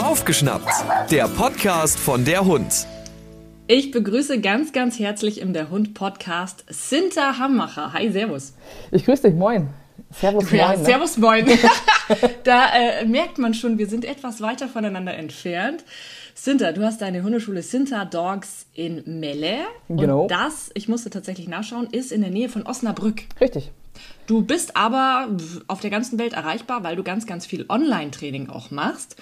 Aufgeschnappt, der Podcast von der Hund. Ich begrüße ganz, ganz herzlich im Der Hund Podcast Sinta Hammacher. Hi, Servus. Ich grüße dich, moin. Servus, ja, moin. Ne? Servus, moin. da äh, merkt man schon, wir sind etwas weiter voneinander entfernt. Sinta, du hast deine Hundeschule Sinta Dogs in Melle. Genau. Und das, ich musste tatsächlich nachschauen, ist in der Nähe von Osnabrück. Richtig. Du bist aber auf der ganzen Welt erreichbar, weil du ganz, ganz viel Online-Training auch machst.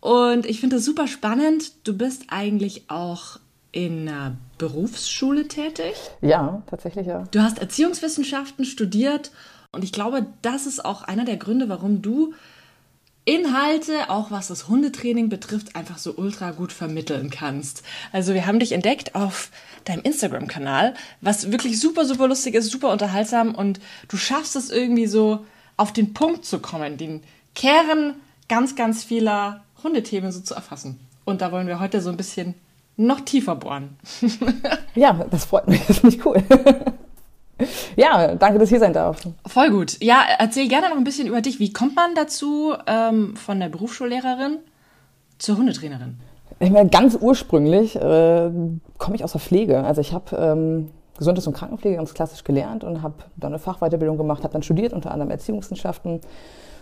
Und ich finde das super spannend. Du bist eigentlich auch in einer Berufsschule tätig. Ja, tatsächlich ja. Du hast Erziehungswissenschaften studiert und ich glaube, das ist auch einer der Gründe, warum du Inhalte, auch was das Hundetraining betrifft, einfach so ultra gut vermitteln kannst. Also wir haben dich entdeckt auf deinem Instagram-Kanal, was wirklich super, super lustig ist, super unterhaltsam und du schaffst es irgendwie so auf den Punkt zu kommen, den Kern ganz, ganz vieler Hundethemen so zu erfassen. Und da wollen wir heute so ein bisschen noch tiefer bohren. ja, das freut mich, das finde ich cool. Ja, danke, dass ich hier sein darf. Voll gut. Ja, erzähl gerne noch ein bisschen über dich. Wie kommt man dazu, ähm, von der Berufsschullehrerin zur Hundetrainerin? Ich meine, ganz ursprünglich äh, komme ich aus der Pflege. Also ich habe ähm, Gesundheits- und Krankenpflege ganz klassisch gelernt und habe dann eine Fachweiterbildung gemacht, habe dann studiert, unter anderem Erziehungswissenschaften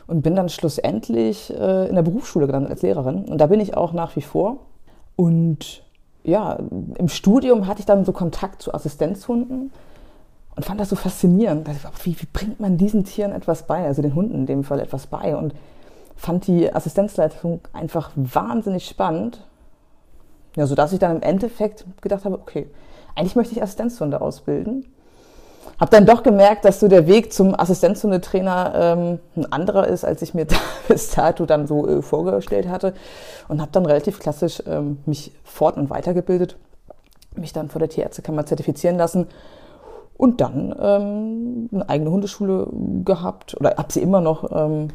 und bin dann schlussendlich äh, in der Berufsschule gelandet als Lehrerin. Und da bin ich auch nach wie vor. Und ja, im Studium hatte ich dann so Kontakt zu Assistenzhunden und fand das so faszinierend. Wie, wie bringt man diesen Tieren etwas bei, also den Hunden in dem Fall etwas bei? Und fand die Assistenzleitung einfach wahnsinnig spannend. Ja, sodass ich dann im Endeffekt gedacht habe, okay, eigentlich möchte ich Assistenzhunde ausbilden. Hab dann doch gemerkt, dass so der Weg zum Assistenzhundetrainer ähm, ein anderer ist, als ich mir da bis dato dann so äh, vorgestellt hatte. Und habe dann relativ klassisch ähm, mich fort- und weitergebildet, mich dann vor der Tierärztekammer zertifizieren lassen und dann ähm, eine eigene Hundeschule gehabt oder habe sie immer noch ähm,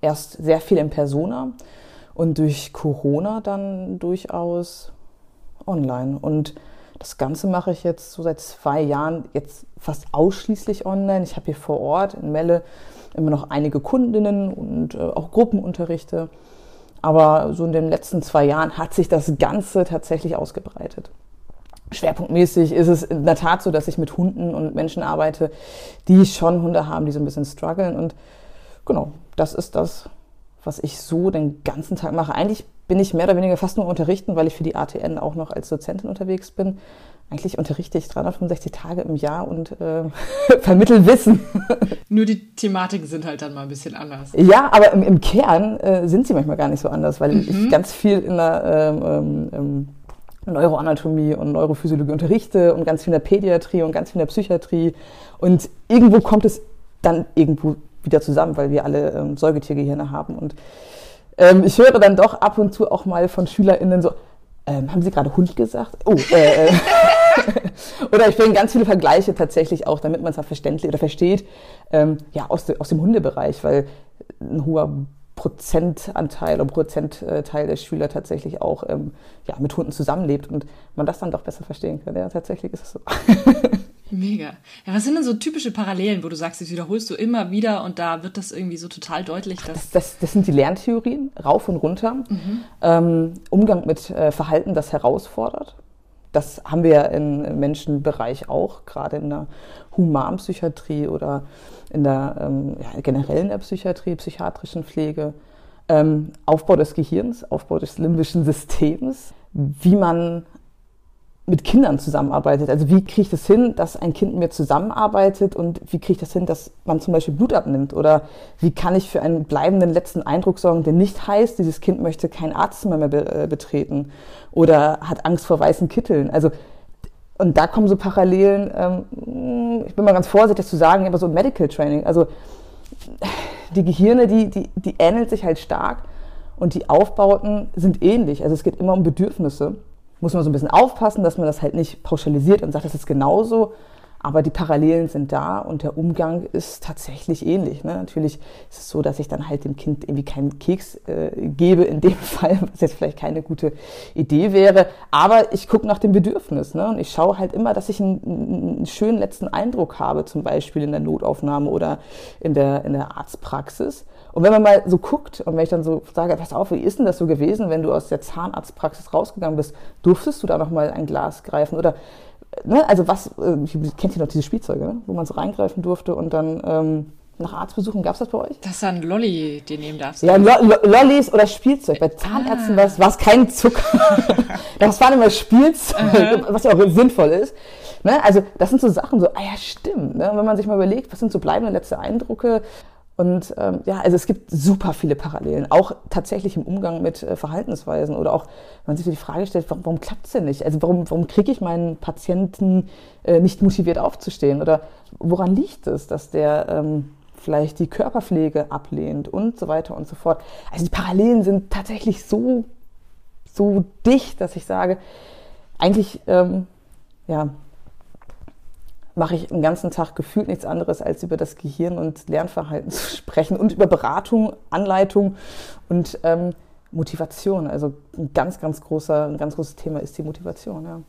erst sehr viel in Persona und durch Corona dann durchaus online. Und das Ganze mache ich jetzt so seit zwei Jahren jetzt fast ausschließlich online. Ich habe hier vor Ort in Melle immer noch einige Kundinnen und äh, auch Gruppenunterrichte. Aber so in den letzten zwei Jahren hat sich das Ganze tatsächlich ausgebreitet. Schwerpunktmäßig ist es in der Tat so, dass ich mit Hunden und Menschen arbeite, die schon Hunde haben, die so ein bisschen strugglen. Und genau, das ist das, was ich so den ganzen Tag mache. Eigentlich bin ich mehr oder weniger fast nur unterrichten, weil ich für die ATN auch noch als Dozentin unterwegs bin. Eigentlich unterrichte ich 365 Tage im Jahr und äh, vermittel Wissen. Nur die Thematiken sind halt dann mal ein bisschen anders. Ja, aber im, im Kern äh, sind sie manchmal gar nicht so anders, weil mhm. ich ganz viel in der ähm, ähm, ähm Neuroanatomie und Neurophysiologie unterrichte und ganz viel in der Pädiatrie und ganz viel in der Psychiatrie. Und irgendwo kommt es dann irgendwo wieder zusammen, weil wir alle ähm, Säugetiergehirne haben. Und ähm, ich höre dann doch ab und zu auch mal von SchülerInnen so, ähm, haben Sie gerade Hund gesagt? Oh, äh, äh. oder ich bringe ganz viele Vergleiche tatsächlich auch, damit man es verständlich oder versteht, ähm, ja, aus, de, aus dem Hundebereich, weil ein hoher Prozentanteil oder Prozentteil der Schüler tatsächlich auch ähm, ja, mit Hunden zusammenlebt und man das dann doch besser verstehen kann. Ja, tatsächlich ist es so. Mega. Ja, was sind denn so typische Parallelen, wo du sagst, das wiederholst du immer wieder und da wird das irgendwie so total deutlich? Dass das, das, das sind die Lerntheorien, rauf und runter. Mhm. Ähm, Umgang mit äh, Verhalten, das herausfordert. Das haben wir im Menschenbereich auch, gerade in der Humanpsychiatrie oder in der ähm, ja, generell in der Psychiatrie, psychiatrischen Pflege. Ähm, Aufbau des Gehirns, Aufbau des limbischen Systems, wie man mit Kindern zusammenarbeitet. Also wie kriege ich das hin, dass ein Kind mit mir zusammenarbeitet und wie kriege ich das hin, dass man zum Beispiel Blut abnimmt? Oder wie kann ich für einen bleibenden letzten Eindruck sorgen, der nicht heißt, dieses Kind möchte kein Arztzimmer mehr äh, betreten oder hat Angst vor weißen Kitteln? Also und da kommen so Parallelen, ähm, ich bin mal ganz vorsichtig zu sagen, aber so Medical Training. Also die Gehirne, die, die, die ähneln sich halt stark und die Aufbauten sind ähnlich. Also es geht immer um Bedürfnisse muss man so ein bisschen aufpassen, dass man das halt nicht pauschalisiert und sagt, das ist genauso. Aber die Parallelen sind da und der Umgang ist tatsächlich ähnlich. Ne? Natürlich ist es so, dass ich dann halt dem Kind irgendwie keinen Keks äh, gebe, in dem Fall, was jetzt vielleicht keine gute Idee wäre. Aber ich gucke nach dem Bedürfnis. Ne? Und ich schaue halt immer, dass ich einen, einen, schönen letzten Eindruck habe, zum Beispiel in der Notaufnahme oder in der, in der Arztpraxis. Und wenn man mal so guckt und wenn ich dann so sage, pass auf, wie ist denn das so gewesen, wenn du aus der Zahnarztpraxis rausgegangen bist, durftest du da noch mal ein Glas greifen oder ne, also was, äh, kennt ihr noch diese Spielzeuge, ne, wo man so reingreifen durfte und dann ähm, nach Arztbesuchen, gab es das bei euch? Das ist ein Lolli, den nehmen darfst. Ja, Lo Lo Lollis oder Spielzeug. Bei Zahnärzten ah. war es kein Zucker. das war immer Spielzeug, was ja auch sinnvoll ist. Ne? Also das sind so Sachen, so, ah ja, stimmt. Ne? Wenn man sich mal überlegt, was sind so bleibende letzte Eindrücke, und ähm, ja, also es gibt super viele Parallelen, auch tatsächlich im Umgang mit äh, Verhaltensweisen oder auch, wenn man sich die Frage stellt, warum, warum klappt es denn nicht? Also warum, warum kriege ich meinen Patienten äh, nicht motiviert aufzustehen? Oder woran liegt es, dass der ähm, vielleicht die Körperpflege ablehnt und so weiter und so fort? Also die Parallelen sind tatsächlich so, so dicht, dass ich sage, eigentlich, ähm, ja, mache ich den ganzen Tag gefühlt nichts anderes, als über das Gehirn und Lernverhalten zu sprechen und über Beratung, Anleitung und ähm, Motivation. Also ein ganz, ganz großer, ein ganz großes Thema ist die Motivation, ja.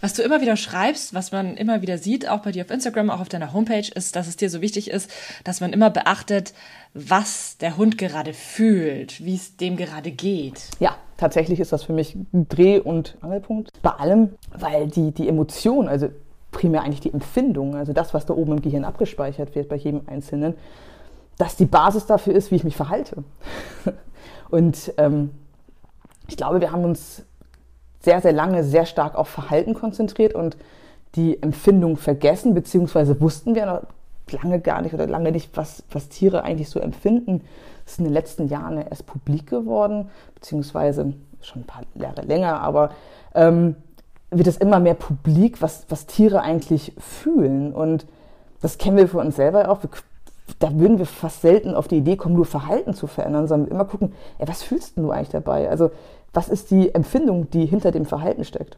Was du immer wieder schreibst, was man immer wieder sieht, auch bei dir auf Instagram, auch auf deiner Homepage, ist, dass es dir so wichtig ist, dass man immer beachtet, was der Hund gerade fühlt, wie es dem gerade geht. Ja, tatsächlich ist das für mich ein Dreh- und Angelpunkt. Bei allem, weil die, die Emotion, also primär eigentlich die Empfindung, also das, was da oben im Gehirn abgespeichert wird bei jedem Einzelnen, dass die Basis dafür ist, wie ich mich verhalte. Und ähm, ich glaube, wir haben uns sehr, sehr lange sehr stark auf Verhalten konzentriert und die Empfindung vergessen, beziehungsweise wussten wir noch lange gar nicht oder lange nicht, was, was Tiere eigentlich so empfinden. Das ist in den letzten Jahren erst publik geworden, beziehungsweise schon ein paar Jahre länger, aber ähm, wird es immer mehr publik, was, was Tiere eigentlich fühlen. Und das kennen wir für uns selber auch. Wir, da würden wir fast selten auf die Idee kommen, nur Verhalten zu verändern, sondern immer gucken, ey, was fühlst du eigentlich dabei? Also, was ist die Empfindung, die hinter dem Verhalten steckt?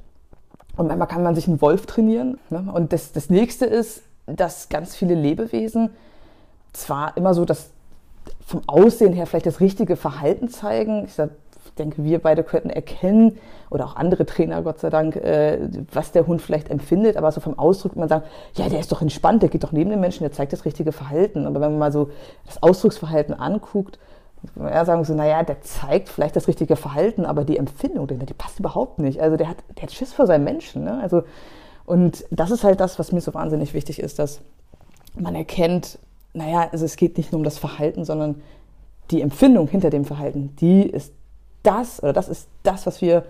Und manchmal kann man sich einen Wolf trainieren. Ne? Und das, das nächste ist, dass ganz viele Lebewesen zwar immer so das vom Aussehen her vielleicht das richtige Verhalten zeigen. Ich sag, denke, wir beide könnten erkennen, oder auch andere Trainer, Gott sei Dank, äh, was der Hund vielleicht empfindet, aber so vom Ausdruck, man sagt, ja, der ist doch entspannt, der geht doch neben den Menschen, der zeigt das richtige Verhalten. Aber wenn man mal so das Ausdrucksverhalten anguckt, ja, sagen so, naja, der zeigt vielleicht das richtige Verhalten, aber die Empfindung, die, die passt überhaupt nicht. Also der hat, der hat Schiss vor seinem Menschen. Ne? Also, und das ist halt das, was mir so wahnsinnig wichtig ist, dass man erkennt, naja, also es geht nicht nur um das Verhalten, sondern die Empfindung hinter dem Verhalten, die ist das oder das ist das, was wir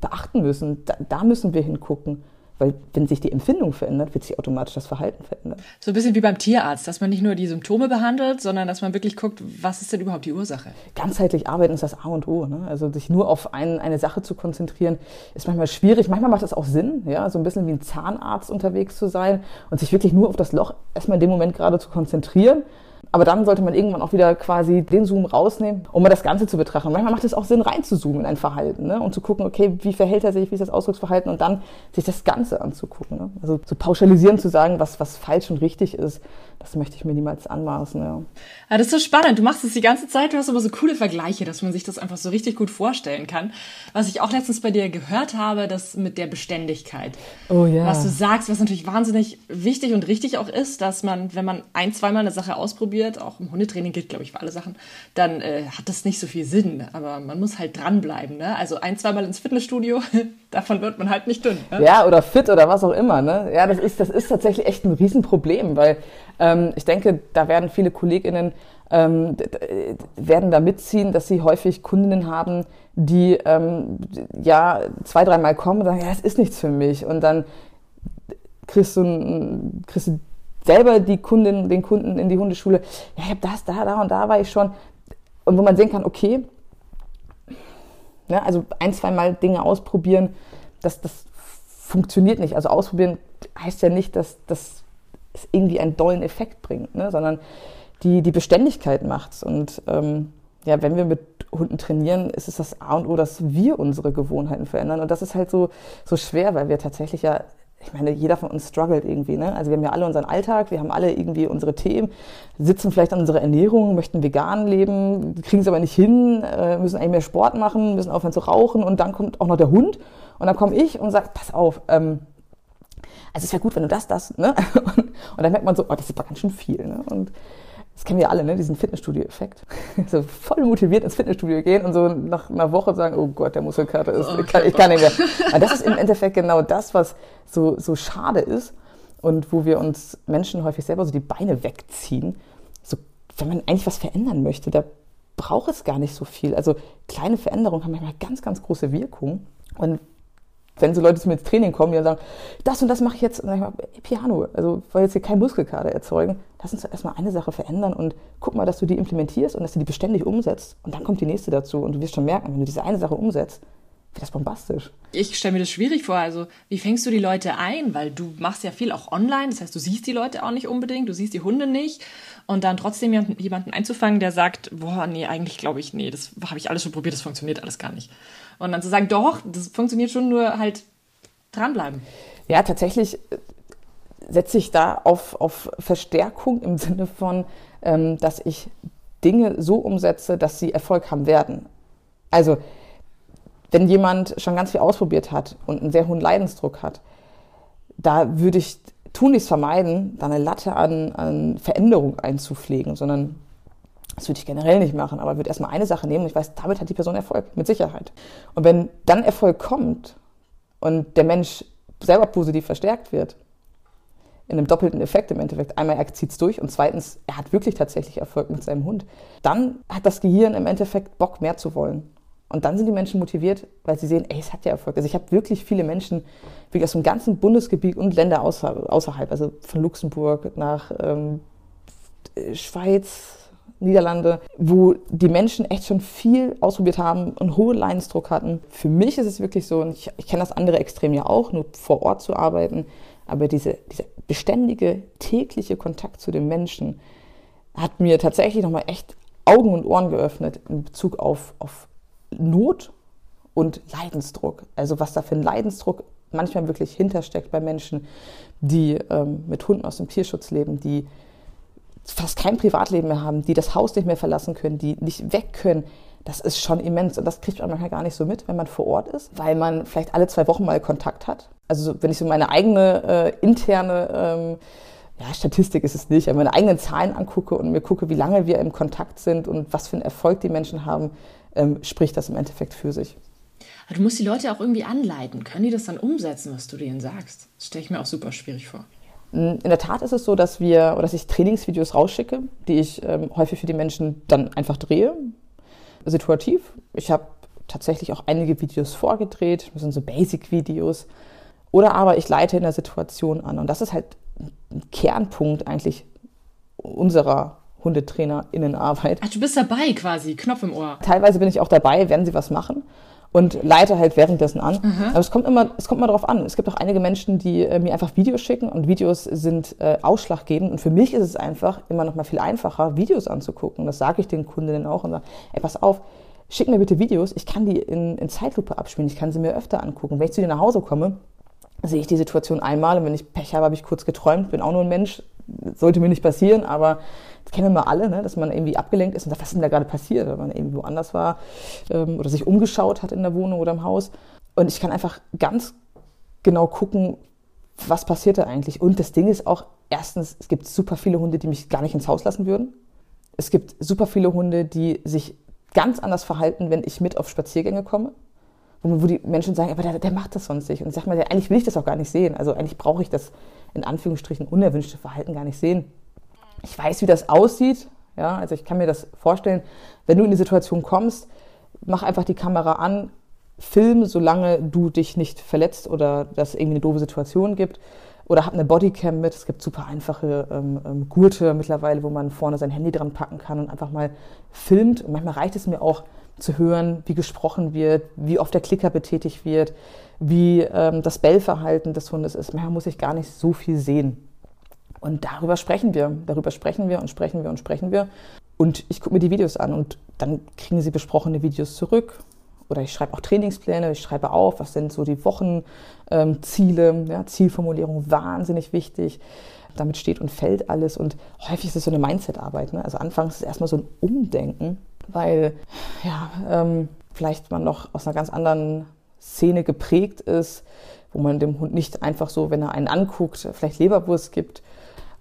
beachten müssen. Da, da müssen wir hingucken. Weil wenn sich die Empfindung verändert, wird sich automatisch das Verhalten verändern. So ein bisschen wie beim Tierarzt, dass man nicht nur die Symptome behandelt, sondern dass man wirklich guckt, was ist denn überhaupt die Ursache? Ganzheitlich arbeiten ist das A und O. Ne? Also sich nur auf ein, eine Sache zu konzentrieren, ist manchmal schwierig. Manchmal macht es auch Sinn, ja, so ein bisschen wie ein Zahnarzt unterwegs zu sein und sich wirklich nur auf das Loch erstmal in dem Moment gerade zu konzentrieren aber dann sollte man irgendwann auch wieder quasi den Zoom rausnehmen, um mal das Ganze zu betrachten. Manchmal macht es auch Sinn, reinzuzoomen in ein Verhalten ne? und zu gucken, okay, wie verhält er sich, wie ist das Ausdrucksverhalten und dann sich das Ganze anzugucken. Ne? Also zu pauschalisieren, zu sagen, was, was falsch und richtig ist, das möchte ich mir niemals anmaßen. Ja. ja, das ist so spannend. Du machst es die ganze Zeit, du hast aber so coole Vergleiche, dass man sich das einfach so richtig gut vorstellen kann. Was ich auch letztens bei dir gehört habe, das mit der Beständigkeit. Oh ja. Was du sagst, was natürlich wahnsinnig wichtig und richtig auch ist, dass man, wenn man ein, zweimal eine Sache ausprobiert, auch im Hundetraining gilt, glaube ich, für alle Sachen, dann äh, hat das nicht so viel Sinn. Aber man muss halt dranbleiben. Ne? Also ein, zweimal ins Fitnessstudio, davon wird man halt nicht dünn. Ne? Ja, oder fit oder was auch immer. Ne? Ja, das ist, das ist tatsächlich echt ein Riesenproblem, weil ähm, ich denke, da werden viele KollegInnen ähm, werden da mitziehen, dass sie häufig Kundinnen haben, die ähm, ja zwei, dreimal kommen und sagen, ja, es ist nichts für mich. Und dann kriegst du, kriegst du selber die Kundin, den Kunden in die Hundeschule, ja, ich habe das, da, da und da war ich schon. Und wo man sehen kann, okay, ne, also ein, zweimal Dinge ausprobieren, das, das funktioniert nicht. Also ausprobieren heißt ja nicht, dass das es irgendwie einen dollen Effekt bringt, ne? sondern die, die Beständigkeit macht's. Und ähm, ja, wenn wir mit Hunden trainieren, ist es das A und O, dass wir unsere Gewohnheiten verändern. Und das ist halt so, so schwer, weil wir tatsächlich ja, ich meine, jeder von uns struggelt irgendwie. Ne? Also wir haben ja alle unseren Alltag, wir haben alle irgendwie unsere Themen, sitzen vielleicht an unserer Ernährung, möchten vegan leben, kriegen es aber nicht hin, äh, müssen eigentlich mehr Sport machen, müssen aufhören zu rauchen und dann kommt auch noch der Hund und dann komme ich und sage, pass auf, ähm, also es wäre gut, wenn du das, das, ne? Und, und, dann merkt man so, oh, das ist aber ganz schön viel, ne? Und das kennen wir alle, ne? diesen Fitnessstudio-Effekt. so voll motiviert ins Fitnessstudio gehen und so nach einer Woche sagen, oh Gott, der Muskelkater ist, oh, ich, kann, ich kann nicht mehr. Aber das ist im Endeffekt genau das, was so, so schade ist und wo wir uns Menschen häufig selber so die Beine wegziehen. So, wenn man eigentlich was verändern möchte, da braucht es gar nicht so viel. Also kleine Veränderungen haben manchmal ganz, ganz große Wirkung. Und wenn so Leute zu mir ins Training kommen, die sagen, das und das mache ich jetzt, dann sage ich mal, Piano, also weil jetzt hier kein Muskelkater erzeugen, lass uns erstmal eine Sache verändern und guck mal, dass du die implementierst und dass du die beständig umsetzt. Und dann kommt die nächste dazu und du wirst schon merken, wenn du diese eine Sache umsetzt, das bombastisch. Ich stelle mir das schwierig vor. Also, wie fängst du die Leute ein? Weil du machst ja viel auch online. Das heißt, du siehst die Leute auch nicht unbedingt, du siehst die Hunde nicht. Und dann trotzdem jemanden einzufangen, der sagt, boah, nee, eigentlich glaube ich, nee, das habe ich alles schon probiert, das funktioniert alles gar nicht. Und dann zu sagen, doch, das funktioniert schon, nur halt dranbleiben. Ja, tatsächlich äh, setze ich da auf, auf Verstärkung im Sinne von, ähm, dass ich Dinge so umsetze, dass sie Erfolg haben werden. Also, wenn jemand schon ganz viel ausprobiert hat und einen sehr hohen Leidensdruck hat, da würde ich tunlichst vermeiden, da eine Latte an, an Veränderung einzupflegen, sondern das würde ich generell nicht machen, aber würde erstmal eine Sache nehmen und ich weiß, damit hat die Person Erfolg, mit Sicherheit. Und wenn dann Erfolg kommt und der Mensch selber positiv verstärkt wird, in einem doppelten Effekt im Endeffekt. Einmal, er zieht es durch und zweitens, er hat wirklich tatsächlich Erfolg mit seinem Hund. Dann hat das Gehirn im Endeffekt Bock, mehr zu wollen. Und dann sind die Menschen motiviert, weil sie sehen, ey, es hat ja Erfolg. Also ich habe wirklich viele Menschen, wirklich aus dem ganzen Bundesgebiet und Länder außer, außerhalb, also von Luxemburg nach ähm, Schweiz, Niederlande, wo die Menschen echt schon viel ausprobiert haben und hohen Leidensdruck hatten. Für mich ist es wirklich so, und ich, ich kenne das andere Extrem ja auch, nur vor Ort zu arbeiten, aber diese, dieser beständige, tägliche Kontakt zu den Menschen hat mir tatsächlich nochmal echt Augen und Ohren geöffnet in Bezug auf, auf Not und Leidensdruck. Also was da für ein Leidensdruck manchmal wirklich hintersteckt bei Menschen, die ähm, mit Hunden aus dem Tierschutz leben, die fast kein Privatleben mehr haben, die das Haus nicht mehr verlassen können, die nicht weg können. Das ist schon immens und das kriegt man manchmal gar nicht so mit, wenn man vor Ort ist, weil man vielleicht alle zwei Wochen mal Kontakt hat. Also wenn ich so meine eigene äh, interne ähm, ja, Statistik ist es nicht, aber meine eigenen Zahlen angucke und mir gucke, wie lange wir im Kontakt sind und was für einen Erfolg die Menschen haben, ähm, spricht das im Endeffekt für sich. Aber du musst die Leute auch irgendwie anleiten. Können die das dann umsetzen, was du denen sagst? Das stelle ich mir auch super schwierig vor. In der Tat ist es so, dass wir oder dass ich Trainingsvideos rausschicke, die ich ähm, häufig für die Menschen dann einfach drehe, situativ. Ich habe tatsächlich auch einige Videos vorgedreht, das sind so Basic-Videos. Oder aber ich leite in der Situation an. Und das ist halt ein Kernpunkt eigentlich unserer HundetrainerInnenarbeit. Ach, du bist dabei quasi, Knopf im Ohr. Teilweise bin ich auch dabei, wenn sie was machen und leite halt währenddessen an. Mhm. Aber es kommt immer, es kommt immer darauf an. Es gibt auch einige Menschen, die äh, mir einfach Videos schicken und Videos sind äh, ausschlaggebend. Und für mich ist es einfach immer noch mal viel einfacher, Videos anzugucken. Das sage ich den Kundinnen auch und sage, ey, pass auf, schick mir bitte Videos. Ich kann die in, in Zeitlupe abspielen. Ich kann sie mir öfter angucken. Wenn ich zu dir nach Hause komme, sehe ich die Situation einmal und wenn ich Pech habe, habe ich kurz geträumt, bin auch nur ein Mensch, sollte mir nicht passieren, aber das kennen wir alle, ne, dass man irgendwie abgelenkt ist und sagt, was ist denn da gerade passiert, wenn man irgendwie woanders war ähm, oder sich umgeschaut hat in der Wohnung oder im Haus. Und ich kann einfach ganz genau gucken, was passiert da eigentlich. Und das Ding ist auch, erstens, es gibt super viele Hunde, die mich gar nicht ins Haus lassen würden. Es gibt super viele Hunde, die sich ganz anders verhalten, wenn ich mit auf Spaziergänge komme. Wo, die Menschen sagen, aber der, der macht das sonst nicht. Und ich sage mal, eigentlich will ich das auch gar nicht sehen. Also eigentlich brauche ich das in Anführungsstrichen unerwünschte Verhalten gar nicht sehen ich weiß, wie das aussieht. Ja, also ich kann mir das vorstellen, wenn du in die Situation kommst, mach einfach die Kamera an, film, solange du dich nicht verletzt oder das irgendwie eine doofe Situation gibt. Oder hab eine Bodycam mit. Es gibt super einfache ähm, ähm, Gurte mittlerweile, wo man vorne sein Handy dran packen kann und einfach mal filmt. Und manchmal reicht es mir auch zu hören, wie gesprochen wird, wie oft der Klicker betätigt wird, wie ähm, das Bellverhalten des Hundes ist. Manchmal muss ich gar nicht so viel sehen. Und darüber sprechen wir. Darüber sprechen wir und sprechen wir und sprechen wir. Und ich gucke mir die Videos an und dann kriegen sie besprochene Videos zurück. Oder ich schreibe auch Trainingspläne, ich schreibe auf, was sind so die Wochenziele, ähm, ja, Zielformulierung, wahnsinnig wichtig. Damit steht und fällt alles. Und häufig ist es so eine Mindset-Arbeit. Ne? Also anfangs ist es erstmal so ein Umdenken, weil ja, ähm, vielleicht man noch aus einer ganz anderen Szene geprägt ist, wo man dem Hund nicht einfach so, wenn er einen anguckt, vielleicht Leberwurst gibt,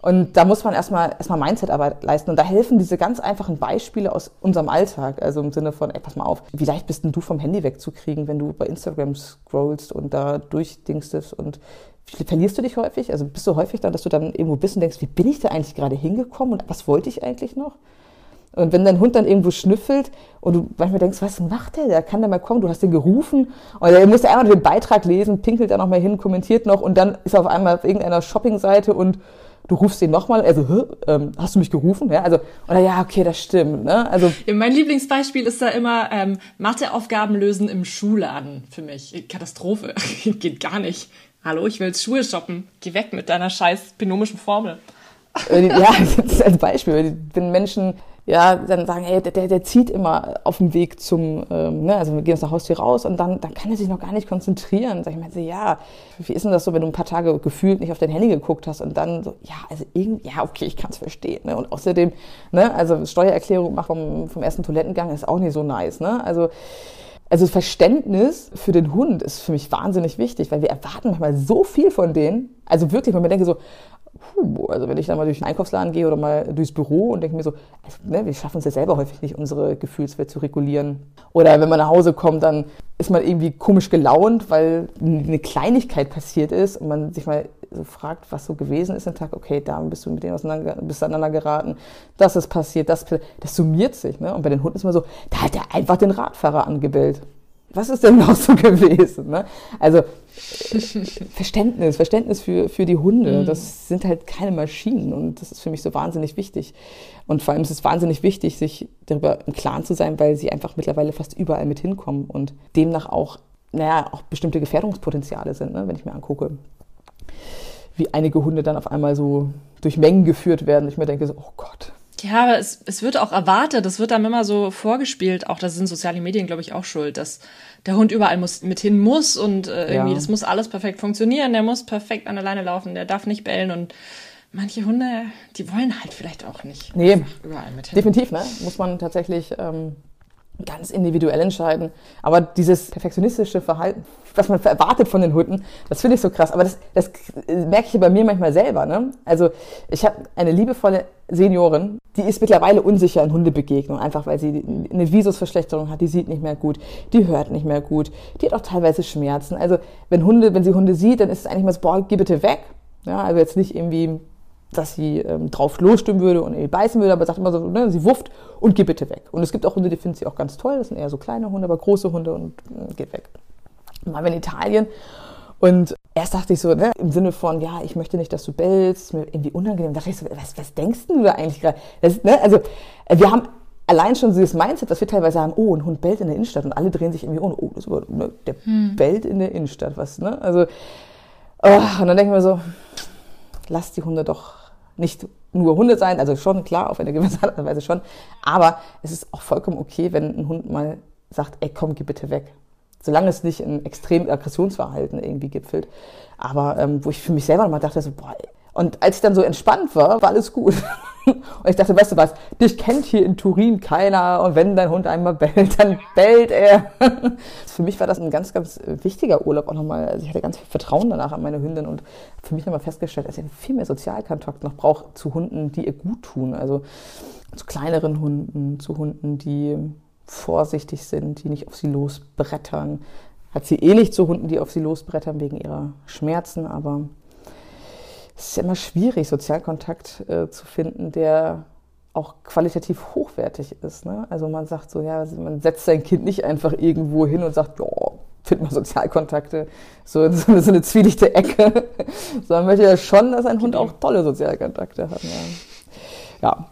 Und da muss man erstmal erstmal Mindset-Arbeit leisten. Und da helfen diese ganz einfachen Beispiele aus unserem Alltag. Also im Sinne von, ey, pass mal auf, wie leicht bist denn du vom Handy wegzukriegen, wenn du bei Instagram scrollst und da durchdingstest und verlierst du dich häufig? Also bist du häufig dann, dass du dann irgendwo bist und denkst, wie bin ich da eigentlich gerade hingekommen und was wollte ich eigentlich noch? Und wenn dein Hund dann irgendwo schnüffelt und du manchmal denkst, was macht der? Der kann da mal kommen, du hast den gerufen und er musste einmal den Beitrag lesen, pinkelt da noch mal hin, kommentiert noch und dann ist er auf einmal auf irgendeiner Shoppingseite und du rufst ihn nochmal, also, ähm, hast du mich gerufen? Ja, also, oder ja, okay, das stimmt. Ne? Also, ja, mein Lieblingsbeispiel ist da immer ähm, Matheaufgaben lösen im Schuhladen für mich. Katastrophe. Geht gar nicht. Hallo, ich will Schuhe shoppen. Geh weg mit deiner scheiß binomischen Formel. Äh, ja, das ist als Beispiel. Wenn Menschen ja, dann sagen, hey, der, der zieht immer auf dem Weg zum, ähm, ne, also wir gehen aus der Haustür raus und dann, dann kann er sich noch gar nicht konzentrieren. Sag ich mir, so, ja, wie ist denn das so, wenn du ein paar Tage gefühlt nicht auf dein Handy geguckt hast und dann so, ja, also irgendwie, ja, okay, ich kann es verstehen. Ne? Und außerdem, ne, also Steuererklärung machen vom, vom ersten Toilettengang ist auch nicht so nice. Ne? Also also Verständnis für den Hund ist für mich wahnsinnig wichtig, weil wir erwarten manchmal so viel von denen. Also wirklich, wenn man denkt so, puh, also wenn ich dann mal durch den Einkaufsladen gehe oder mal durchs Büro und denke mir so, also, ne, wir schaffen es ja selber häufig nicht, unsere Gefühlswelt zu regulieren. Oder wenn man nach Hause kommt, dann ist man irgendwie komisch gelaunt, weil eine Kleinigkeit passiert ist und man sich mal so fragt, was so gewesen ist am Tag. Okay, da bist du mit denen auseinander, bist aneinander geraten, das ist passiert, das, das summiert sich. Ne? Und bei den Hunden ist man so, da hat er einfach den Radfahrer angebellt was ist denn noch so gewesen? Ne? Also Verständnis, Verständnis für, für die Hunde, mhm. das sind halt keine Maschinen und das ist für mich so wahnsinnig wichtig. Und vor allem ist es wahnsinnig wichtig, sich darüber im Klaren zu sein, weil sie einfach mittlerweile fast überall mit hinkommen und demnach auch, naja, auch bestimmte Gefährdungspotenziale sind, ne? wenn ich mir angucke, wie einige Hunde dann auf einmal so durch Mengen geführt werden. Ich mir denke so, oh Gott, ja, aber es, es wird auch erwartet, es wird dann immer so vorgespielt, auch da sind soziale Medien, glaube ich, auch schuld, dass der Hund überall muss, mit hin muss und äh, irgendwie, ja. das muss alles perfekt funktionieren, der muss perfekt an der Leine laufen, der darf nicht bellen und manche Hunde, die wollen halt vielleicht auch nicht nee, überall mit hin. Definitiv, ne? Muss man tatsächlich ähm, ganz individuell entscheiden. Aber dieses perfektionistische Verhalten, was man erwartet von den Hunden, das finde ich so krass. Aber das, das merke ich bei mir manchmal selber. Ne? Also ich habe eine liebevolle Seniorin, die ist mittlerweile unsicher in Hundebegegnungen, einfach weil sie eine Visusverschlechterung hat, die sieht nicht mehr gut, die hört nicht mehr gut, die hat auch teilweise Schmerzen. Also wenn Hunde, wenn sie Hunde sieht, dann ist es eigentlich mal so, boah, geh bitte weg. Ja, also jetzt nicht irgendwie dass sie ähm, drauf losstimmen würde und irgendwie beißen würde, aber sagt immer so, ne, sie wufft und geh bitte weg. Und es gibt auch Hunde, die finden sie auch ganz toll, das sind eher so kleine Hunde, aber große Hunde und äh, geht weg. Mal in Italien und erst dachte ich so, ne, im Sinne von, ja, ich möchte nicht, dass du bellst, mir irgendwie unangenehm. Da dachte ich so, was, was denkst du da eigentlich gerade? Ne, also, äh, wir haben allein schon dieses Mindset, was wir teilweise haben, oh, ein Hund bellt in der Innenstadt und alle drehen sich irgendwie um, oh, das war, ne, der hm. bellt in der Innenstadt, was, ne? Also, oh, und dann denken wir so, lass die Hunde doch nicht nur Hunde sein, also schon klar, auf eine gewisse Art und Weise schon, aber es ist auch vollkommen okay, wenn ein Hund mal sagt, ey, komm, geh bitte weg. Solange es nicht in extrem Aggressionsverhalten irgendwie gipfelt. Aber ähm, wo ich für mich selber nochmal dachte, so, boah, ey, und als ich dann so entspannt war, war alles gut. Und ich dachte, weißt du was, dich kennt hier in Turin keiner und wenn dein Hund einmal bellt, dann bellt er. für mich war das ein ganz, ganz wichtiger Urlaub auch nochmal. Also ich hatte ganz viel Vertrauen danach an meine Hündin und für mich nochmal festgestellt, dass ich viel mehr Sozialkontakt noch brauche zu Hunden, die ihr gut tun. Also zu kleineren Hunden, zu Hunden, die vorsichtig sind, die nicht auf sie losbrettern. Hat sie eh nicht zu Hunden, die auf sie losbrettern wegen ihrer Schmerzen, aber es ist immer schwierig, Sozialkontakt äh, zu finden, der auch qualitativ hochwertig ist. Ne? Also man sagt so, ja, man setzt sein Kind nicht einfach irgendwo hin und sagt, ja, find mal Sozialkontakte, so, so, eine, so eine zwielichte Ecke, sondern möchte ja schon, dass ein Hund auch tolle Sozialkontakte hat. Ja. ja.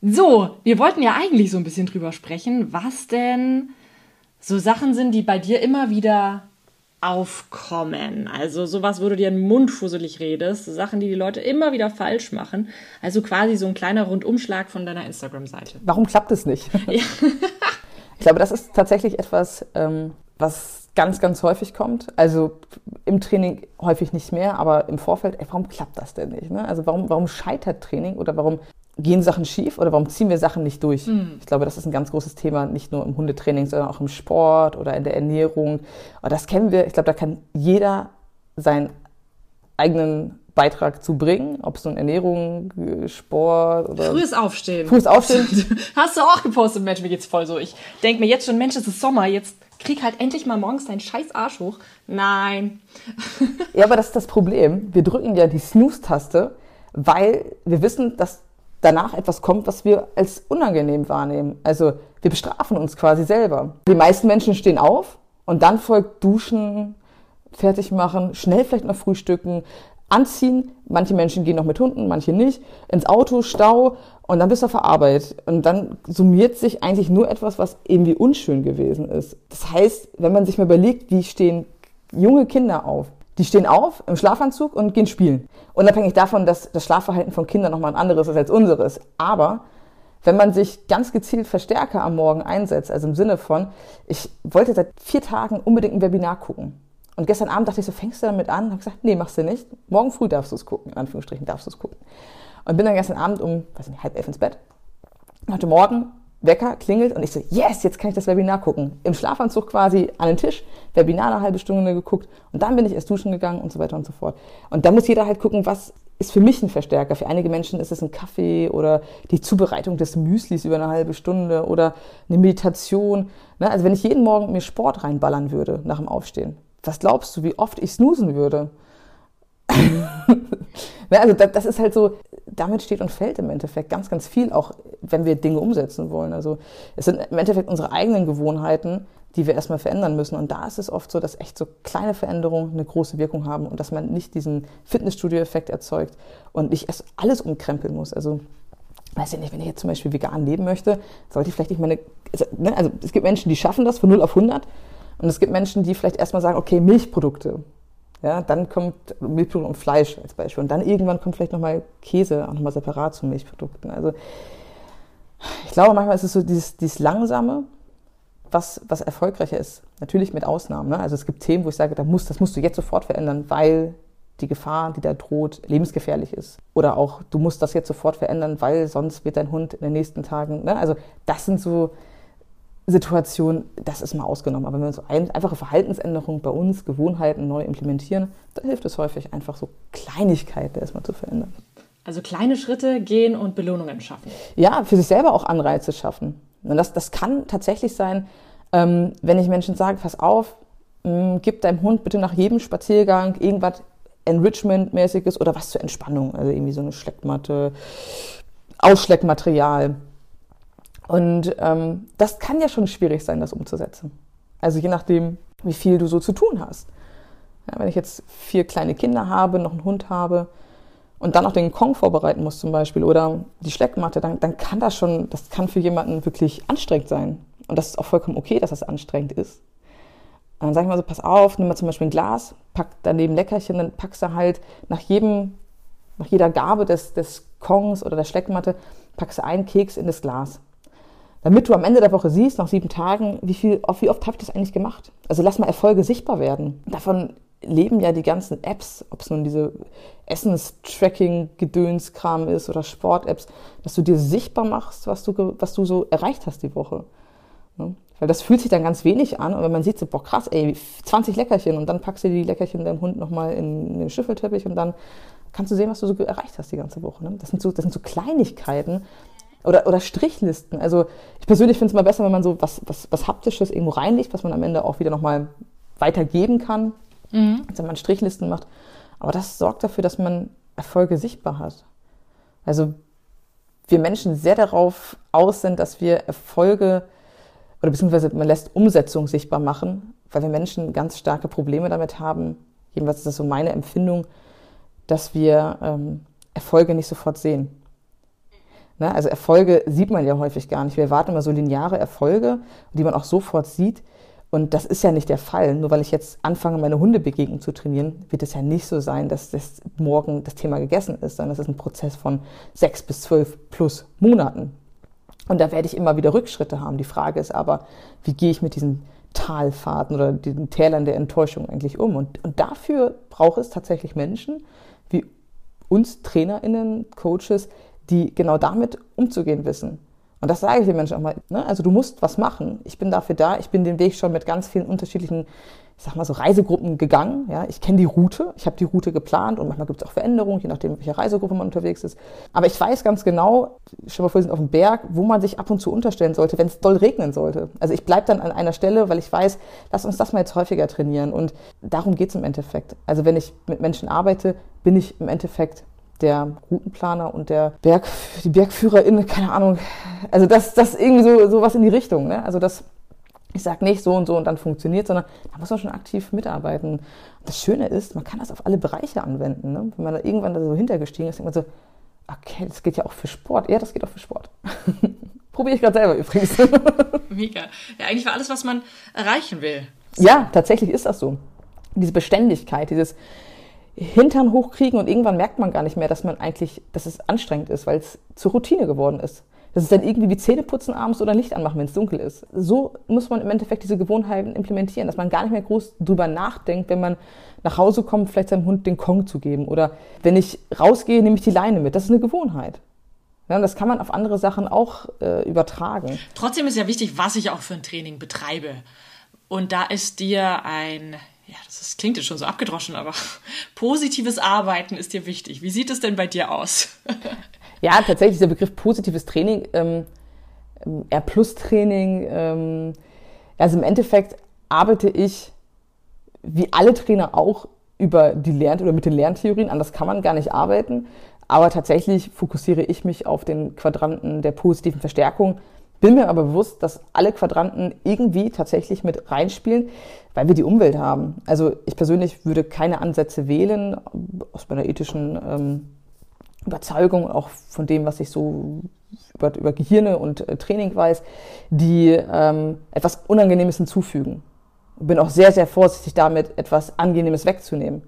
So, wir wollten ja eigentlich so ein bisschen drüber sprechen, was denn so Sachen sind, die bei dir immer wieder aufkommen. Also sowas, wo du dir den Mund fusselig redest, Sachen, die die Leute immer wieder falsch machen. Also quasi so ein kleiner Rundumschlag von deiner Instagram-Seite. Warum klappt es nicht? Ja. ich glaube, das ist tatsächlich etwas, ähm, was ganz, ganz häufig kommt. Also im Training häufig nicht mehr, aber im Vorfeld, ey, warum klappt das denn nicht? Ne? Also warum, warum scheitert Training oder warum gehen Sachen schief oder warum ziehen wir Sachen nicht durch? Mhm. Ich glaube, das ist ein ganz großes Thema, nicht nur im Hundetraining, sondern auch im Sport oder in der Ernährung. Aber das kennen wir, ich glaube, da kann jeder seinen eigenen Beitrag zu bringen, ob es nun Ernährung, Sport oder. Frühes Aufstehen. Frühes Aufstehen. Hast du auch gepostet, Mensch, mir geht's voll so. Ich denke mir jetzt schon, Mensch, es ist Sommer, jetzt krieg halt endlich mal morgens deinen scheiß Arsch hoch. Nein. ja, aber das ist das Problem. Wir drücken ja die Snooze-Taste, weil wir wissen, dass danach etwas kommt, was wir als unangenehm wahrnehmen. Also wir bestrafen uns quasi selber. Die meisten Menschen stehen auf und dann folgt Duschen, fertig machen, schnell vielleicht noch frühstücken, anziehen. Manche Menschen gehen noch mit Hunden, manche nicht. Ins Auto, Stau und dann bist du auf der Arbeit. Und dann summiert sich eigentlich nur etwas, was irgendwie unschön gewesen ist. Das heißt, wenn man sich mal überlegt, wie stehen junge Kinder auf? Die stehen auf im Schlafanzug und gehen spielen. Unabhängig davon, dass das Schlafverhalten von Kindern nochmal ein anderes ist als unseres. Aber wenn man sich ganz gezielt Verstärker am Morgen einsetzt, also im Sinne von, ich wollte seit vier Tagen unbedingt ein Webinar gucken. Und gestern Abend dachte ich so, fängst du damit an? Und habe gesagt, nee, machst du nicht. Morgen früh darfst du es gucken, in Anführungsstrichen darfst du es gucken. Und bin dann gestern Abend um, weiß nicht, halb elf ins Bett. Heute Morgen Wecker klingelt und ich so, yes, jetzt kann ich das Webinar gucken. Im Schlafanzug quasi an den Tisch, Webinar eine halbe Stunde geguckt und dann bin ich erst duschen gegangen und so weiter und so fort. Und da muss jeder halt gucken, was ist für mich ein Verstärker. Für einige Menschen ist es ein Kaffee oder die Zubereitung des Müslis über eine halbe Stunde oder eine Meditation. Ne? Also wenn ich jeden Morgen mir Sport reinballern würde nach dem Aufstehen, was glaubst du, wie oft ich snoosen würde? ne, also das, das, ist halt so, damit steht und fällt im Endeffekt ganz, ganz viel, auch wenn wir Dinge umsetzen wollen. Also es sind im Endeffekt unsere eigenen Gewohnheiten, die wir erstmal verändern müssen. Und da ist es oft so, dass echt so kleine Veränderungen eine große Wirkung haben und dass man nicht diesen Fitnessstudio-Effekt erzeugt und nicht erst alles umkrempeln muss. Also weiß ich nicht, wenn ich jetzt zum Beispiel vegan leben möchte, sollte ich vielleicht nicht meine, also, ne, also es gibt Menschen, die schaffen das von 0 auf 100 und es gibt Menschen, die vielleicht erstmal sagen, okay, Milchprodukte. Ja, dann kommt Milchprodukte und Fleisch als Beispiel. Und dann irgendwann kommt vielleicht nochmal Käse auch nochmal separat zu Milchprodukten. Also ich glaube, manchmal ist es so dieses, dieses Langsame, was, was erfolgreicher ist. Natürlich mit Ausnahmen. Ne? Also es gibt Themen, wo ich sage, da muss, das musst du jetzt sofort verändern, weil die Gefahr, die da droht, lebensgefährlich ist. Oder auch, du musst das jetzt sofort verändern, weil sonst wird dein Hund in den nächsten Tagen. Ne? Also das sind so Situation, das ist mal ausgenommen. Aber wenn wir so ein, einfache Verhaltensänderungen bei uns, Gewohnheiten neu implementieren, dann hilft es häufig einfach so Kleinigkeiten erstmal zu verändern. Also kleine Schritte gehen und Belohnungen schaffen. Ja, für sich selber auch Anreize schaffen. Und das, das kann tatsächlich sein, ähm, wenn ich Menschen sage, pass auf, mh, mm, gib deinem Hund bitte nach jedem Spaziergang irgendwas Enrichment-mäßiges oder was zur Entspannung. Also irgendwie so eine Schleckmatte, Ausschleckmaterial und ähm, das kann ja schon schwierig sein, das umzusetzen. Also je nachdem, wie viel du so zu tun hast. Ja, wenn ich jetzt vier kleine Kinder habe, noch einen Hund habe und dann noch den Kong vorbereiten muss zum Beispiel oder die Schleckmatte, dann, dann kann das schon, das kann für jemanden wirklich anstrengend sein. Und das ist auch vollkommen okay, dass das anstrengend ist. Dann sag ich mal so, pass auf, nimm mal zum Beispiel ein Glas, pack daneben Leckerchen, dann packst du halt nach jedem, nach jeder Gabe des, des Kongs oder der Schleckmatte, packst du einen Keks in das Glas damit du am Ende der Woche siehst, nach sieben Tagen, wie, viel, wie oft habe ich das eigentlich gemacht. Also lass mal Erfolge sichtbar werden. Davon leben ja die ganzen Apps, ob es nun diese Essenstracking-Gedönskram ist oder Sport-Apps, dass du dir sichtbar machst, was du, was du so erreicht hast die Woche. Ne? Weil das fühlt sich dann ganz wenig an und wenn man sieht so, boah krass, ey, 20 Leckerchen und dann packst du die Leckerchen deinem Hund nochmal in den Schüffelteppich und dann kannst du sehen, was du so erreicht hast die ganze Woche. Ne? Das, sind so, das sind so Kleinigkeiten, oder, oder Strichlisten. Also ich persönlich finde es mal besser, wenn man so was, was, was Haptisches irgendwo reinlegt, was man am Ende auch wieder nochmal weitergeben kann, mhm. als wenn man Strichlisten macht. Aber das sorgt dafür, dass man Erfolge sichtbar hat. Also wir Menschen sehr darauf aus sind, dass wir Erfolge oder beziehungsweise man lässt Umsetzung sichtbar machen, weil wir Menschen ganz starke Probleme damit haben. Jedenfalls ist das so meine Empfindung, dass wir ähm, Erfolge nicht sofort sehen. Ne? Also Erfolge sieht man ja häufig gar nicht. Wir erwarten immer so lineare Erfolge, die man auch sofort sieht. Und das ist ja nicht der Fall. Nur weil ich jetzt anfange, meine Hundebegegnung zu trainieren, wird es ja nicht so sein, dass das morgen das Thema gegessen ist, sondern das ist ein Prozess von sechs bis zwölf plus Monaten. Und da werde ich immer wieder Rückschritte haben. Die Frage ist aber, wie gehe ich mit diesen Talfahrten oder diesen Tälern der Enttäuschung eigentlich um? Und, und dafür braucht es tatsächlich Menschen wie uns TrainerInnen, Coaches, die genau damit umzugehen wissen. Und das sage ich den Menschen auch mal. Ne? Also du musst was machen. Ich bin dafür da. Ich bin den Weg schon mit ganz vielen unterschiedlichen, ich sag mal so Reisegruppen gegangen. Ja, ich kenne die Route. Ich habe die Route geplant und manchmal gibt es auch Veränderungen, je nachdem, welche Reisegruppe man unterwegs ist. Aber ich weiß ganz genau, schon mal vor, wir sind auf dem Berg, wo man sich ab und zu unterstellen sollte, wenn es doll regnen sollte. Also ich bleibe dann an einer Stelle, weil ich weiß, lass uns das mal jetzt häufiger trainieren. Und darum geht es im Endeffekt. Also wenn ich mit Menschen arbeite, bin ich im Endeffekt der Routenplaner und der Berg, die Bergführerin, keine Ahnung. Also das, das irgendwie so, so was in die Richtung. Ne? Also das, ich sage nicht so und so und dann funktioniert, sondern da muss man schon aktiv mitarbeiten. Das Schöne ist, man kann das auf alle Bereiche anwenden. Ne? Wenn man da irgendwann da so hintergestiegen ist, denkt man so, okay, das geht ja auch für Sport. Ja, das geht auch für Sport. Probiere ich gerade selber übrigens. Mega. Ja, eigentlich war alles, was man erreichen will. So. Ja, tatsächlich ist das so. Diese Beständigkeit, dieses, Hintern hochkriegen und irgendwann merkt man gar nicht mehr, dass man eigentlich, dass es anstrengend ist, weil es zur Routine geworden ist. Das ist dann irgendwie wie Zähneputzen abends oder Licht anmachen, wenn es dunkel ist. So muss man im Endeffekt diese Gewohnheiten implementieren, dass man gar nicht mehr groß drüber nachdenkt, wenn man nach Hause kommt, vielleicht seinem Hund den Kong zu geben. Oder wenn ich rausgehe, nehme ich die Leine mit. Das ist eine Gewohnheit. Ja, das kann man auf andere Sachen auch äh, übertragen. Trotzdem ist ja wichtig, was ich auch für ein Training betreibe. Und da ist dir ein ja, das ist, klingt jetzt schon so abgedroschen, aber positives Arbeiten ist dir wichtig. Wie sieht es denn bei dir aus? ja, tatsächlich der Begriff positives Training, ähm, ähm R-Plus-Training, ähm, also im Endeffekt arbeite ich, wie alle Trainer auch, über die Lern- oder mit den Lerntheorien, anders kann man gar nicht arbeiten. Aber tatsächlich fokussiere ich mich auf den Quadranten der positiven Verstärkung, bin mir aber bewusst, dass alle Quadranten irgendwie tatsächlich mit reinspielen, weil wir die Umwelt haben. Also ich persönlich würde keine Ansätze wählen, aus meiner ethischen ähm, Überzeugung, auch von dem, was ich so über, über Gehirne und äh, Training weiß, die ähm, etwas Unangenehmes hinzufügen. Bin auch sehr, sehr vorsichtig damit, etwas Angenehmes wegzunehmen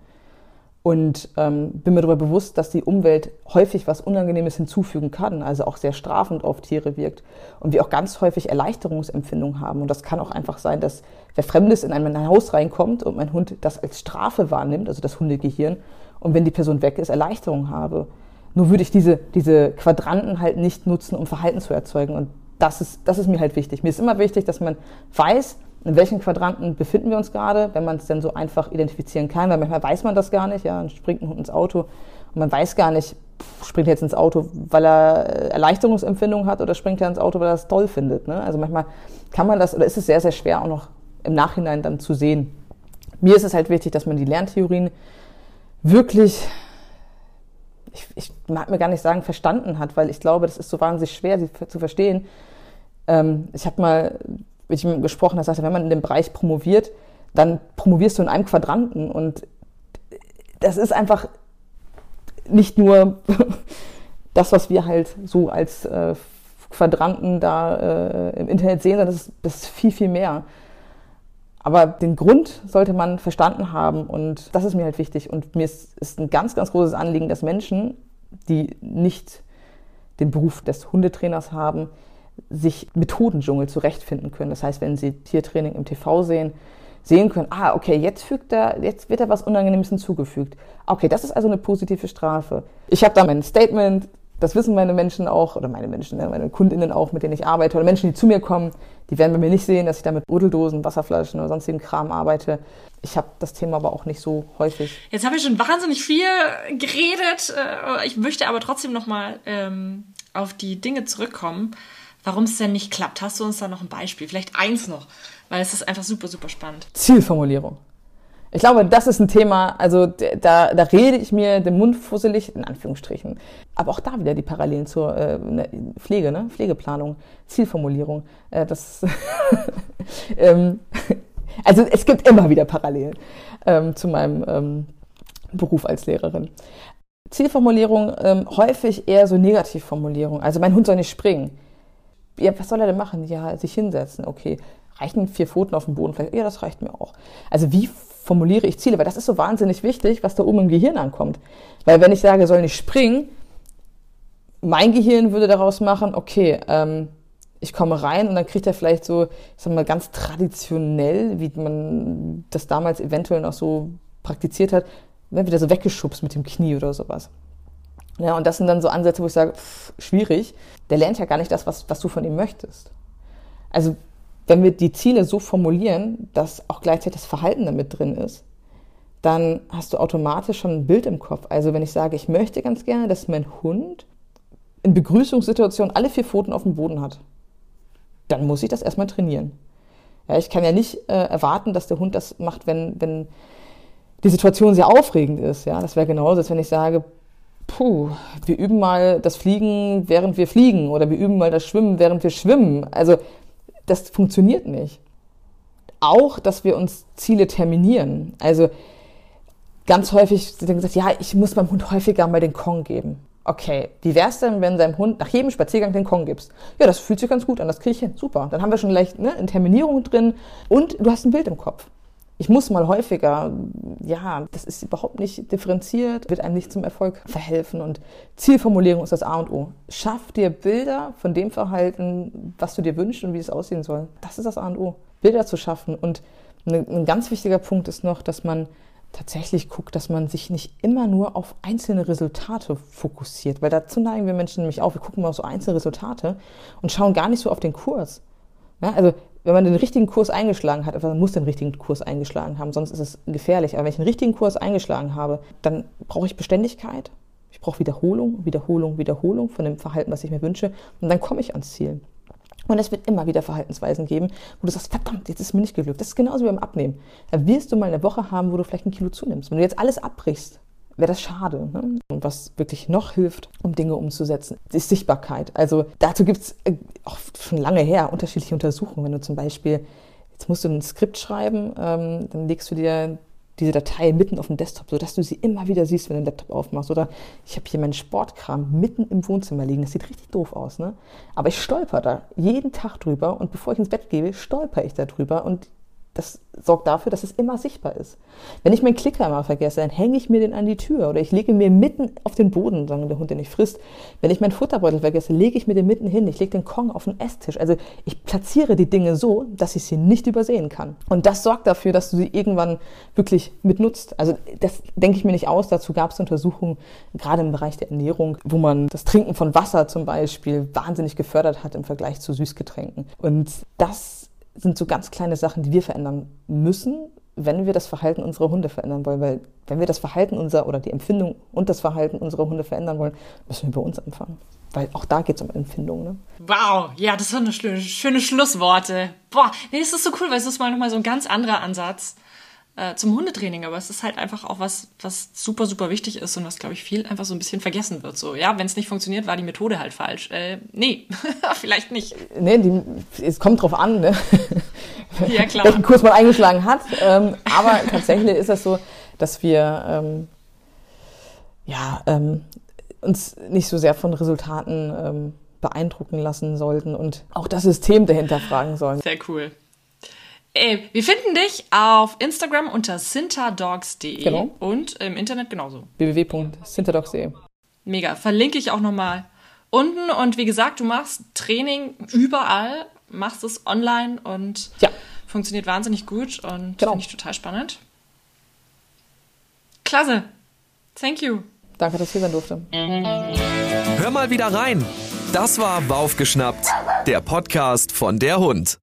und ähm, bin mir darüber bewusst, dass die Umwelt häufig was Unangenehmes hinzufügen kann, also auch sehr strafend auf Tiere wirkt und wir auch ganz häufig Erleichterungsempfindungen haben. Und das kann auch einfach sein, dass wer Fremdes in ein Haus reinkommt und mein Hund das als Strafe wahrnimmt, also das Hundegehirn, und wenn die Person weg ist, Erleichterung habe. Nur würde ich diese, diese Quadranten halt nicht nutzen, um Verhalten zu erzeugen. Und das ist, das ist mir halt wichtig. Mir ist immer wichtig, dass man weiß, in welchen Quadranten befinden wir uns gerade, wenn man es denn so einfach identifizieren kann, weil manchmal weiß man das gar nicht, ja, dann springt ein Hund ins Auto und man weiß gar nicht, springt er jetzt ins Auto, weil er äh, Erleichterungsempfindung hat oder springt er ins Auto, weil er es toll findet. Ne? Also manchmal kann man das, oder ist es sehr, sehr schwer auch noch im Nachhinein dann zu sehen. Mir ist es halt wichtig, dass man die Lerntheorien wirklich, ich, ich mag mir gar nicht sagen, verstanden hat, weil ich glaube, das ist so wahnsinnig schwer, sie zu verstehen. Ähm, ich habe mal mit ihm gesprochen, er sagte, wenn man in dem Bereich promoviert, dann promovierst du in einem Quadranten und das ist einfach nicht nur das, was wir halt so als äh, Quadranten da äh, im Internet sehen, sondern das ist, das ist viel, viel mehr. Aber den Grund sollte man verstanden haben und das ist mir halt wichtig. Und mir ist, ist ein ganz, ganz großes Anliegen, dass Menschen, die nicht den Beruf des Hundetrainers haben, sich Methodendschungel zurechtfinden können. Das heißt, wenn Sie Tiertraining im TV sehen, sehen können, ah, okay, jetzt fügt er, jetzt wird er was Unangenehmes hinzugefügt. Okay, das ist also eine positive Strafe. Ich habe da mein Statement, das wissen meine Menschen auch, oder meine Menschen, ne, meine Kundinnen auch, mit denen ich arbeite, oder Menschen, die zu mir kommen, die werden bei mir nicht sehen, dass ich da mit Rudeldosen, Wasserflaschen oder sonstigen Kram arbeite. Ich habe das Thema aber auch nicht so häufig. Jetzt habe ich schon wahnsinnig viel geredet. Äh, ich möchte aber trotzdem nochmal ähm, auf die Dinge zurückkommen warum es denn nicht klappt. Hast du uns da noch ein Beispiel? Vielleicht eins noch, weil es ist einfach super, super spannend. Zielformulierung. Ich glaube, das ist ein Thema, also da, da rede ich mir den Mund fusselig, in Anführungsstrichen. Aber auch da wieder die Parallelen zur äh, ne, Pflege, ne? Pflegeplanung, Zielformulierung. Äh, das ähm, also es gibt immer wieder Parallelen ähm, zu meinem ähm, Beruf als Lehrerin. Zielformulierung ähm, häufig eher so Negativformulierung. Also mein Hund soll nicht springen ja, was soll er denn machen? Ja, sich hinsetzen, okay. Reichen vier Pfoten auf dem Boden? Vielleicht, ja, das reicht mir auch. Also wie formuliere ich Ziele? Weil das ist so wahnsinnig wichtig, was da oben im Gehirn ankommt. Weil wenn ich sage, soll nicht springen, mein Gehirn würde daraus machen, okay, ähm, ich komme rein und dann kriegt er vielleicht so, ich sag mal, ganz traditionell, wie man das damals eventuell noch so praktiziert hat, wieder so weggeschubst mit dem Knie oder sowas. Ja, und das sind dann so Ansätze, wo ich sage, pff, schwierig. Der lernt ja gar nicht das, was, was du von ihm möchtest. Also, wenn wir die Ziele so formulieren, dass auch gleichzeitig das Verhalten damit drin ist, dann hast du automatisch schon ein Bild im Kopf. Also, wenn ich sage, ich möchte ganz gerne, dass mein Hund in Begrüßungssituationen alle vier Pfoten auf dem Boden hat, dann muss ich das erstmal trainieren. Ja, ich kann ja nicht äh, erwarten, dass der Hund das macht, wenn, wenn die Situation sehr aufregend ist. Ja, das wäre genauso, als wenn ich sage, puh, wir üben mal das Fliegen, während wir fliegen oder wir üben mal das Schwimmen, während wir schwimmen. Also das funktioniert nicht. Auch, dass wir uns Ziele terminieren. Also ganz häufig wird gesagt, ja, ich muss meinem Hund häufiger mal den Kong geben. Okay, wie wär's denn, wenn deinem Hund nach jedem Spaziergang den Kong gibst? Ja, das fühlt sich ganz gut an, das kriege ich hin. Super. Dann haben wir schon gleich ne, eine Terminierung drin und du hast ein Bild im Kopf. Ich muss mal häufiger, ja, das ist überhaupt nicht differenziert, wird einem nicht zum Erfolg verhelfen. Und Zielformulierung ist das A und O. Schaff dir Bilder von dem Verhalten, was du dir wünschst und wie es aussehen soll. Das ist das A und O. Bilder zu schaffen. Und ein ganz wichtiger Punkt ist noch, dass man tatsächlich guckt, dass man sich nicht immer nur auf einzelne Resultate fokussiert, weil dazu neigen wir Menschen nämlich auch. Wir gucken mal auf so einzelne Resultate und schauen gar nicht so auf den Kurs. Ja, also wenn man den richtigen Kurs eingeschlagen hat, also man muss den richtigen Kurs eingeschlagen haben, sonst ist es gefährlich. Aber wenn ich den richtigen Kurs eingeschlagen habe, dann brauche ich Beständigkeit, ich brauche Wiederholung, Wiederholung, Wiederholung von dem Verhalten, was ich mir wünsche, und dann komme ich ans Ziel. Und es wird immer wieder Verhaltensweisen geben, wo du sagst, verdammt, jetzt ist mir nicht geglückt. Das ist genauso wie beim Abnehmen. Da wirst du mal eine Woche haben, wo du vielleicht ein Kilo zunimmst. Wenn du jetzt alles abbrichst, wäre das schade. Ne? Und was wirklich noch hilft, um Dinge umzusetzen, ist Sichtbarkeit. Also dazu gibt es äh, auch schon lange her unterschiedliche Untersuchungen. Wenn du zum Beispiel, jetzt musst du ein Skript schreiben, ähm, dann legst du dir diese Datei mitten auf dem Desktop, sodass du sie immer wieder siehst, wenn du den Laptop aufmachst. Oder ich habe hier meinen Sportkram mitten im Wohnzimmer liegen. Das sieht richtig doof aus, ne? Aber ich stolper da jeden Tag drüber und bevor ich ins Bett gehe, stolper ich da drüber und das sorgt dafür, dass es immer sichtbar ist. Wenn ich meinen Klicker mal vergesse, dann hänge ich mir den an die Tür oder ich lege mir mitten auf den Boden, sagen der Hund, den nicht frisst. Wenn ich meinen Futterbeutel vergesse, lege ich mir den mitten hin. Ich lege den Kong auf den Esstisch. Also ich platziere die Dinge so, dass ich sie nicht übersehen kann. Und das sorgt dafür, dass du sie irgendwann wirklich mitnutzt. Also das denke ich mir nicht aus. Dazu gab es Untersuchungen, gerade im Bereich der Ernährung, wo man das Trinken von Wasser zum Beispiel wahnsinnig gefördert hat im Vergleich zu Süßgetränken. Und das sind so ganz kleine Sachen, die wir verändern müssen, wenn wir das Verhalten unserer Hunde verändern wollen. Weil wenn wir das Verhalten unserer oder die Empfindung und das Verhalten unserer Hunde verändern wollen, müssen wir bei uns anfangen. Weil auch da geht es um Empfindung. Ne? Wow, ja, das schöne, schöne Schlussworte. Boah, nee, das ist so cool, weil es ist mal nochmal so ein ganz anderer Ansatz äh, zum Hundetraining, aber es ist halt einfach auch was, was super, super wichtig ist und was, glaube ich, viel einfach so ein bisschen vergessen wird. So, ja, wenn es nicht funktioniert, war die Methode halt falsch. Äh, nee, vielleicht nicht. Nee, die, es kommt drauf an, ne? Ja, klar. welchen Kurs man eingeschlagen hat. Ähm, aber tatsächlich ist es so, dass wir ähm, ja, ähm, uns nicht so sehr von Resultaten ähm, beeindrucken lassen sollten und auch das System dahinter fragen sollen. Sehr cool. Ey, äh, wir finden dich auf Instagram unter sinterdogs.de Genau. und im Internet genauso. www.sinterdogs.de. Mega. Verlinke ich auch nochmal unten. Und wie gesagt, du machst Training überall, machst es online und Ja. funktioniert wahnsinnig gut und Genau. finde ich total spannend. Klasse. Thank you. Danke, dass ich hier sein durfte. Hör mal wieder rein. Das war Baufgeschnappt, der Podcast von der Hund.